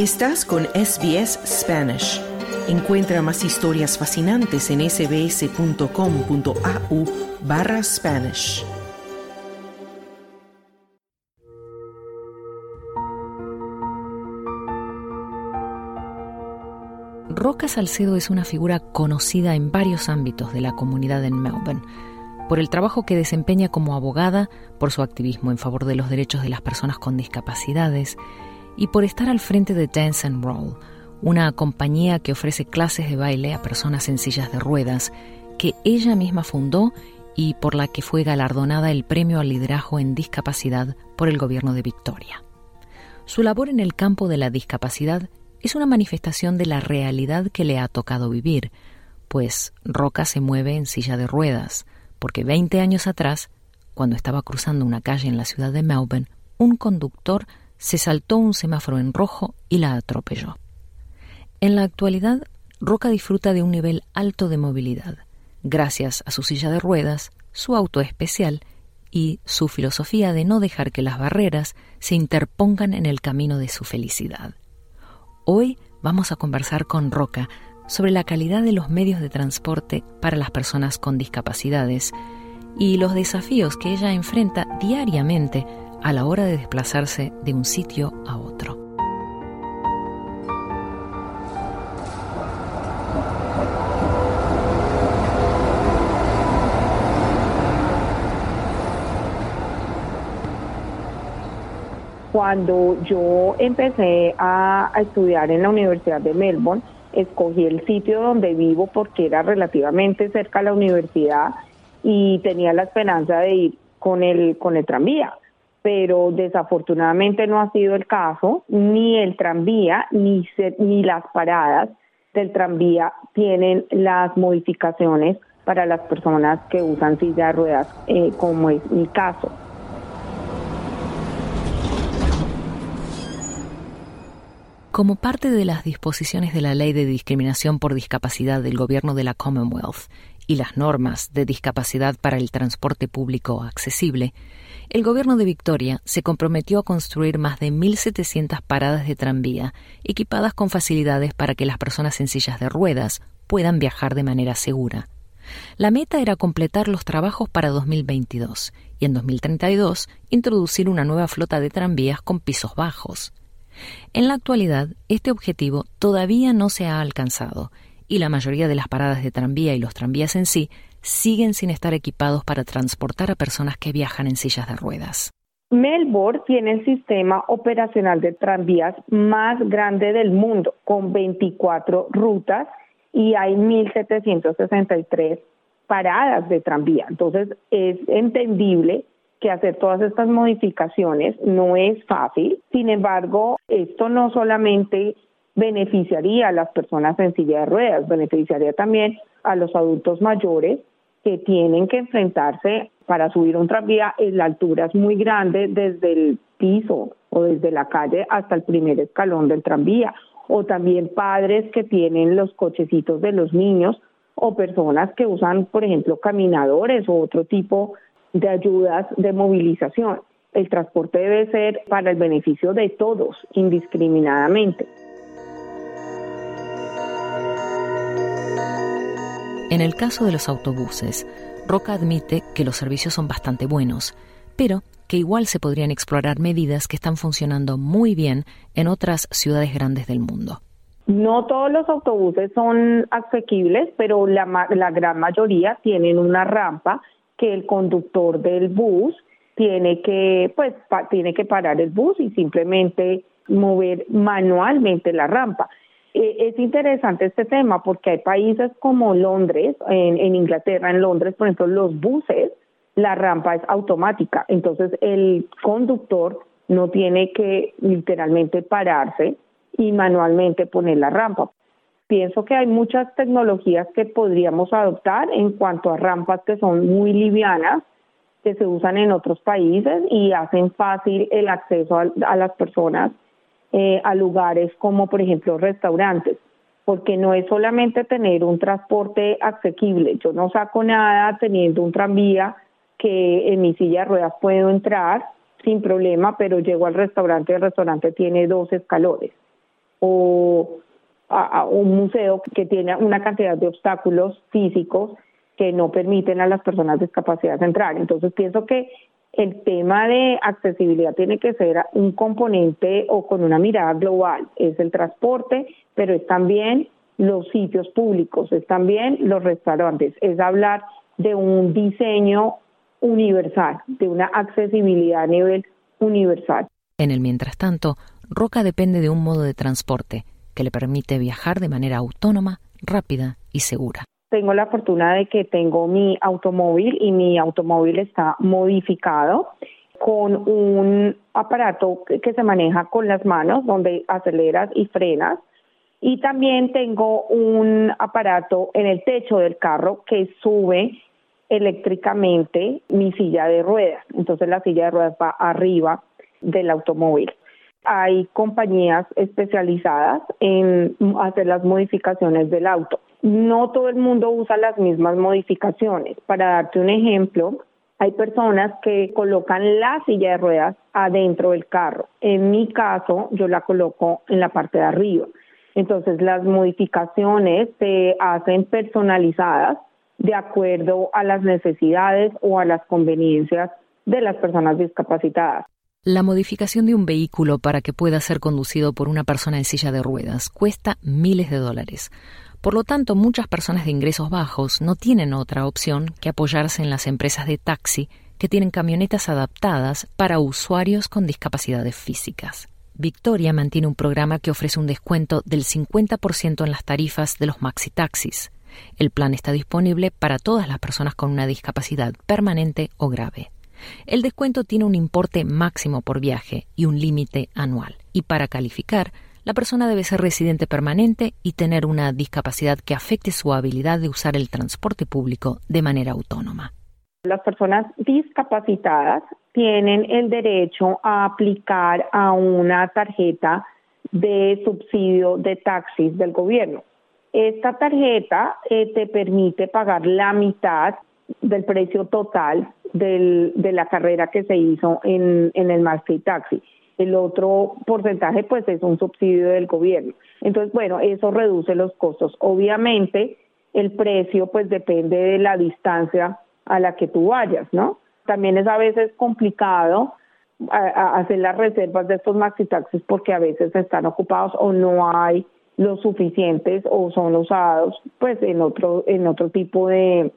Estás con SBS Spanish. Encuentra más historias fascinantes en sbs.com.au barra Spanish. Roca Salcedo es una figura conocida en varios ámbitos de la comunidad en Melbourne por el trabajo que desempeña como abogada, por su activismo en favor de los derechos de las personas con discapacidades y por estar al frente de Dance and Roll, una compañía que ofrece clases de baile a personas en sillas de ruedas, que ella misma fundó y por la que fue galardonada el Premio al Liderazgo en Discapacidad por el Gobierno de Victoria. Su labor en el campo de la discapacidad es una manifestación de la realidad que le ha tocado vivir, pues Roca se mueve en silla de ruedas, porque 20 años atrás, cuando estaba cruzando una calle en la ciudad de Melbourne, un conductor se saltó un semáforo en rojo y la atropelló. En la actualidad, Roca disfruta de un nivel alto de movilidad, gracias a su silla de ruedas, su auto especial y su filosofía de no dejar que las barreras se interpongan en el camino de su felicidad. Hoy vamos a conversar con Roca sobre la calidad de los medios de transporte para las personas con discapacidades y los desafíos que ella enfrenta diariamente a la hora de desplazarse de un sitio a otro. Cuando yo empecé a, estudiar en la Universidad de Melbourne, escogí el sitio donde vivo porque era relativamente cerca a la universidad y tenía la esperanza de ir con el, con el tranvía pero desafortunadamente no ha sido el caso, ni el tranvía ni, ni las paradas del tranvía tienen las modificaciones para las personas que usan silla de ruedas, eh, como es mi caso. Como parte de las disposiciones de la Ley de Discriminación por Discapacidad del Gobierno de la Commonwealth y las normas de discapacidad para el transporte público accesible, el gobierno de Victoria se comprometió a construir más de 1.700 paradas de tranvía equipadas con facilidades para que las personas en sillas de ruedas puedan viajar de manera segura. La meta era completar los trabajos para 2022 y en 2032 introducir una nueva flota de tranvías con pisos bajos. En la actualidad, este objetivo todavía no se ha alcanzado y la mayoría de las paradas de tranvía y los tranvías en sí siguen sin estar equipados para transportar a personas que viajan en sillas de ruedas. Melbourne tiene el sistema operacional de tranvías más grande del mundo, con 24 rutas y hay 1.763 paradas de tranvía. Entonces, es entendible que hacer todas estas modificaciones no es fácil. Sin embargo, esto no solamente beneficiaría a las personas en silla de ruedas, beneficiaría también a los adultos mayores que tienen que enfrentarse para subir un tranvía, la altura es muy grande desde el piso o desde la calle hasta el primer escalón del tranvía, o también padres que tienen los cochecitos de los niños o personas que usan, por ejemplo, caminadores o otro tipo de ayudas de movilización. El transporte debe ser para el beneficio de todos, indiscriminadamente. En el caso de los autobuses, Roca admite que los servicios son bastante buenos, pero que igual se podrían explorar medidas que están funcionando muy bien en otras ciudades grandes del mundo. No todos los autobuses son asequibles, pero la, la gran mayoría tienen una rampa que el conductor del bus tiene que, pues, tiene que parar el bus y simplemente mover manualmente la rampa. Eh, es interesante este tema porque hay países como Londres, en, Inglaterra, en Londres, por ejemplo, los buses, la rampa es automática, entonces el conductor no tiene que literalmente pararse y manualmente poner la rampa. Pienso que hay muchas tecnologías que podríamos adoptar en cuanto a rampas que son muy livianas, que se usan en otros países y hacen fácil el acceso a las personas eh, a lugares como, por ejemplo, restaurantes, porque no es solamente tener un transporte asequible. Yo no saco nada teniendo un tranvía que en mi silla de ruedas puedo entrar sin problema, pero llego al restaurante, el restaurante tiene dos escalones. o a, un museo que tiene una cantidad de obstáculos físicos que no permiten a las personas discapacitadas entrar. Entonces pienso que el tema de accesibilidad tiene que ser un componente o con una mirada global. Es el transporte, pero es también los sitios públicos, es también los restaurantes, es hablar de un diseño universal, de una accesibilidad a nivel universal. En el mientras tanto, Roca depende de un modo de transporte que le permite viajar de manera autónoma, rápida y segura. Tengo la fortuna de que tengo mi automóvil y mi automóvil está modificado con un aparato que se maneja con las manos donde aceleras y frenas y también tengo un aparato en el techo del carro que sube eléctricamente mi silla de ruedas. Entonces la silla de ruedas va arriba del automóvil. Hay compañías especializadas en hacer las modificaciones del auto. No todo el mundo usa las mismas modificaciones. Para darte un ejemplo, hay personas que colocan la silla de ruedas adentro del carro. En mi caso, yo la coloco en la parte de arriba. Entonces, las modificaciones se hacen personalizadas de acuerdo a las necesidades o a las conveniencias de las personas discapacitadas. La modificación de un vehículo para que pueda ser conducido por una persona en silla de ruedas cuesta miles de dólares. Por lo tanto, muchas personas de ingresos bajos no tienen otra opción que apoyarse en las empresas de taxi que tienen camionetas adaptadas para usuarios con discapacidades físicas. Victoria mantiene un programa que ofrece un descuento del 50% en las tarifas de los maxi taxis. El plan está disponible para todas las personas con una discapacidad permanente o grave. El descuento tiene un importe máximo por viaje y un límite anual. Y para calificar, la persona debe ser residente permanente y tener una discapacidad que afecte su habilidad de usar el transporte público de manera autónoma. Las personas discapacitadas tienen el derecho a aplicar a una tarjeta de subsidio de taxis del gobierno. Esta tarjeta eh, te permite pagar la mitad del precio total de la carrera que se hizo en, el Maxi Taxi. El otro porcentaje pues es un subsidio del gobierno. Entonces, bueno, eso reduce los costos. Obviamente, el precio pues depende de la distancia a la que tú vayas, ¿no? También es a veces complicado hacer las reservas de estos maxi taxis porque a veces están ocupados o no hay los suficientes o son usados pues en otro en otro tipo de,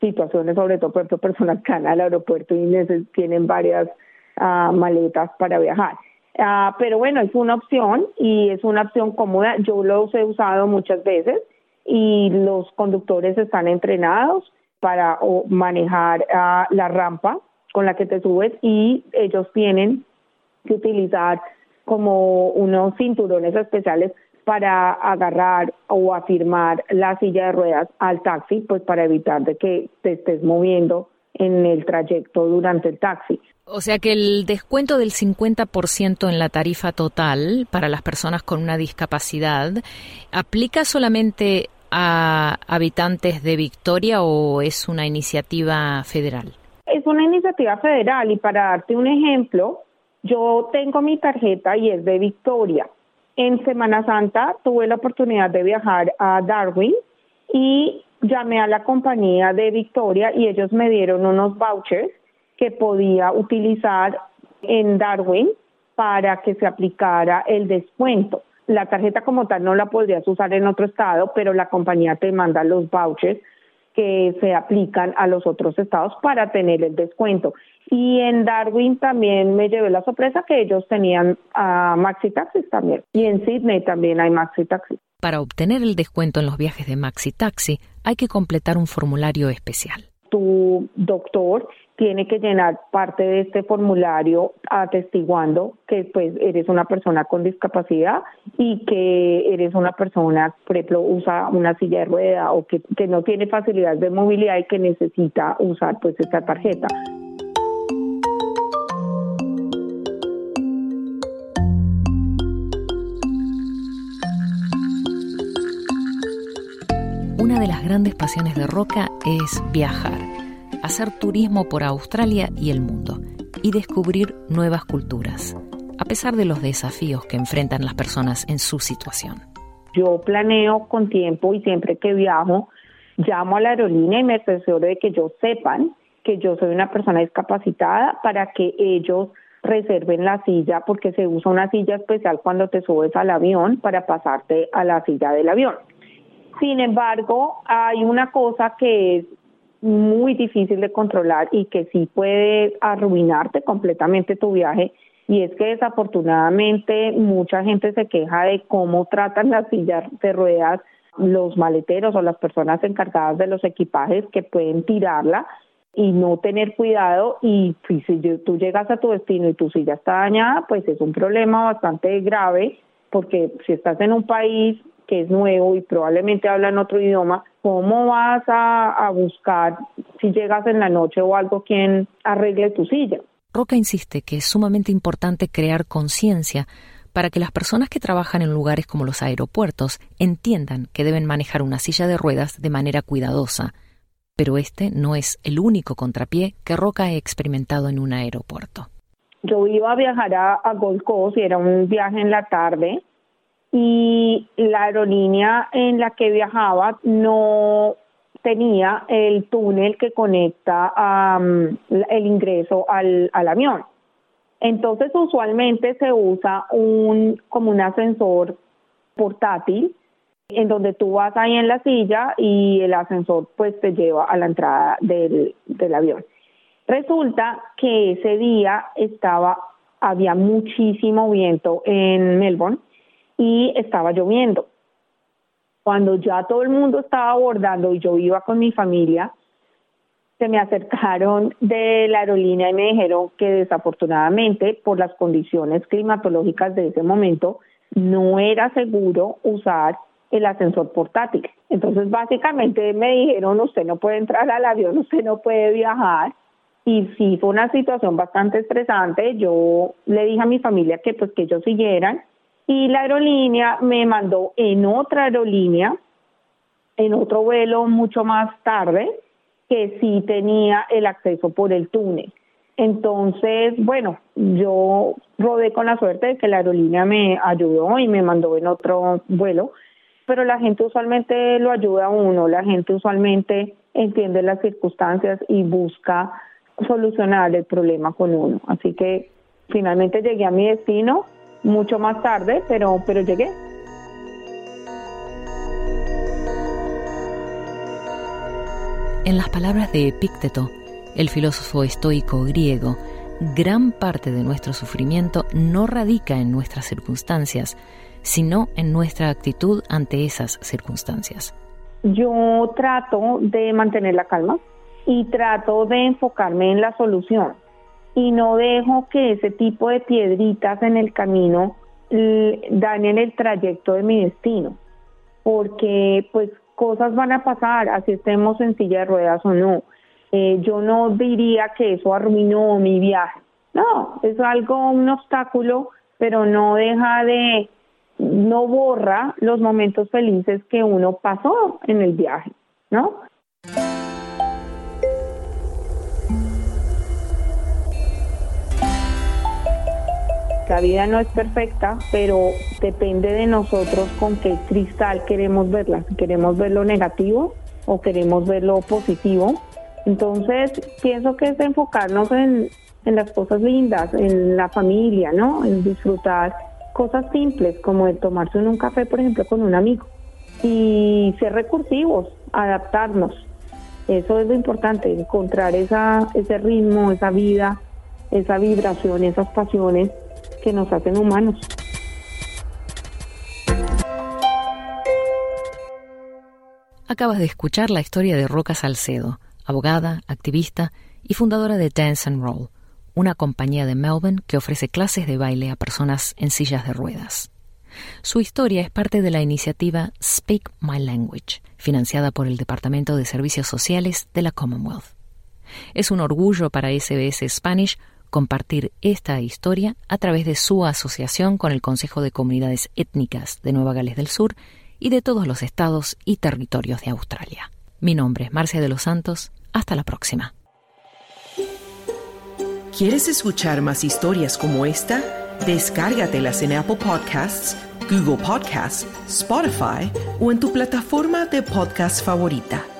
situaciones, sobre todo por personas que van al aeropuerto y tienen varias ah, maletas para viajar. Ah, pero bueno, es una opción y es una opción cómoda. Yo los he usado muchas veces y los conductores están entrenados para manejar ah, la rampa con la que te subes y ellos tienen que utilizar como unos cinturones especiales para agarrar o afirmar la silla de ruedas al taxi, pues para evitar de que te estés moviendo en el trayecto durante el taxi. O sea que el descuento del 50% en la tarifa total para las personas con una discapacidad aplica solamente a habitantes de Victoria o es una iniciativa federal? Es una iniciativa federal y para darte un ejemplo, yo tengo mi tarjeta y es de Victoria en Semana Santa tuve la oportunidad de viajar a Darwin y llamé a la compañía de Victoria y ellos me dieron unos vouchers que podía utilizar en Darwin para que se aplicara el descuento. La tarjeta como tal no la podrías usar en otro estado, pero la compañía te manda los vouchers que se aplican a los otros estados para tener el descuento. Y en Darwin también me llevé la sorpresa que ellos tenían uh, maxi taxis también. Y en Sydney también hay maxi taxis. Para obtener el descuento en los viajes de maxi taxi hay que completar un formulario especial. Tu doctor tiene que llenar parte de este formulario atestiguando que pues eres una persona con discapacidad y que eres una persona, por ejemplo, usa una silla de rueda o que, no tiene facilidad de movilidad y que necesita usar pues esta tarjeta. Una de las grandes pasiones de Roca es viajar hacer turismo por Australia y el mundo y descubrir nuevas culturas. a pesar de los desafíos que enfrentan las personas en su situación. Yo planeo con tiempo y siempre que viajo, llamo a la aerolínea y me asesoro de que ellos sepan que yo soy una persona discapacitada para que ellos reserven la silla porque se usa una silla especial cuando te subes al avión para pasarte a la silla del avión. Sin embargo, hay una cosa que es muy difícil de controlar y que sí puede arruinarte completamente tu viaje. Y es que desafortunadamente mucha gente se queja de cómo tratan las sillas de ruedas los maleteros o las personas encargadas de los equipajes que pueden tirarla y no tener cuidado. Y si tú llegas a tu destino y tu silla está dañada, pues es un problema bastante grave porque si estás en un país que es nuevo y probablemente hablan otro idioma, ¿cómo vas a, a buscar si llegas en la noche o algo quien arregle tu silla? Roca insiste que es sumamente importante crear conciencia para que las personas que trabajan en lugares como los aeropuertos entiendan que deben manejar una silla de ruedas de manera cuidadosa pero este no es el único contrapié que Roca ha experimentado en un aeropuerto. Yo iba a viajar a, Gold Coast y era un viaje en la tarde y la aerolínea en la que viajaba no tenía el túnel que conecta el ingreso al, avión. Entonces usualmente se usa un como un ascensor portátil en donde tú vas ahí en la silla y el ascensor pues te lleva a la entrada del, del avión. Resulta que ese día estaba, había muchísimo viento en Melbourne y estaba lloviendo. Cuando ya todo el mundo estaba abordando y yo iba con mi familia, se me acercaron de la aerolínea y me dijeron que desafortunadamente por las condiciones climatológicas de ese momento no era seguro usar el ascensor portátil. Entonces, básicamente me dijeron, usted no puede entrar al avión, usted no puede viajar. Y sí, fue una situación bastante estresante. Yo le dije a mi familia que pues que ellos siguieran y la aerolínea me mandó en otra aerolínea, en otro vuelo mucho más tarde, que sí tenía el acceso por el túnel. Entonces, bueno, yo rodé con la suerte de que la aerolínea me ayudó y me mandó en otro vuelo pero la gente usualmente lo ayuda a uno, la gente usualmente entiende las circunstancias y busca solucionar el problema con uno. Así que finalmente llegué a mi destino mucho más tarde, pero, pero llegué. En las palabras de Epícteto, el filósofo estoico griego, gran parte de nuestro sufrimiento no radica en nuestras circunstancias, sino en nuestra actitud ante esas circunstancias. Yo trato de mantener la calma y trato de enfocarme en la solución y no dejo que ese tipo de piedritas en el camino dañen el trayecto de mi destino, porque pues cosas van a pasar, así estemos en silla de ruedas o no. Eh, yo no diría que eso arruinó mi viaje, no, es algo, un obstáculo, pero no deja de no borra los momentos felices que uno pasó en el viaje, ¿no? La vida no es perfecta, pero depende de nosotros con qué cristal queremos verla. Si queremos ver lo negativo o queremos ver lo positivo. Entonces, pienso que es enfocarnos en, en las cosas lindas, en la familia, ¿no? En disfrutar cosas simples como el tomarse un café, por ejemplo, con un amigo y ser recursivos, adaptarnos. Eso es lo importante, encontrar esa, ese ritmo, esa vida, esa vibración, esas pasiones humanos. Acabas de escuchar la historia de Roca Salcedo, abogada, activista y fundadora de Dance and Roll una compañía de Melbourne que ofrece clases de baile a personas en sillas de ruedas. Su historia es parte de la iniciativa Speak My Language, financiada por el Departamento de Servicios Sociales de la Commonwealth. Es un orgullo para SBS Spanish compartir esta historia a través de su asociación con el Consejo de Comunidades Étnicas de Nueva Gales del Sur y de todos los estados y territorios de Australia. Mi nombre es Marcia de los Santos. Hasta la próxima. ¿Quieres escuchar más historias como esta? Descárgatelas en Apple Podcasts, Google Podcasts, Spotify o en tu plataforma de podcast favorita.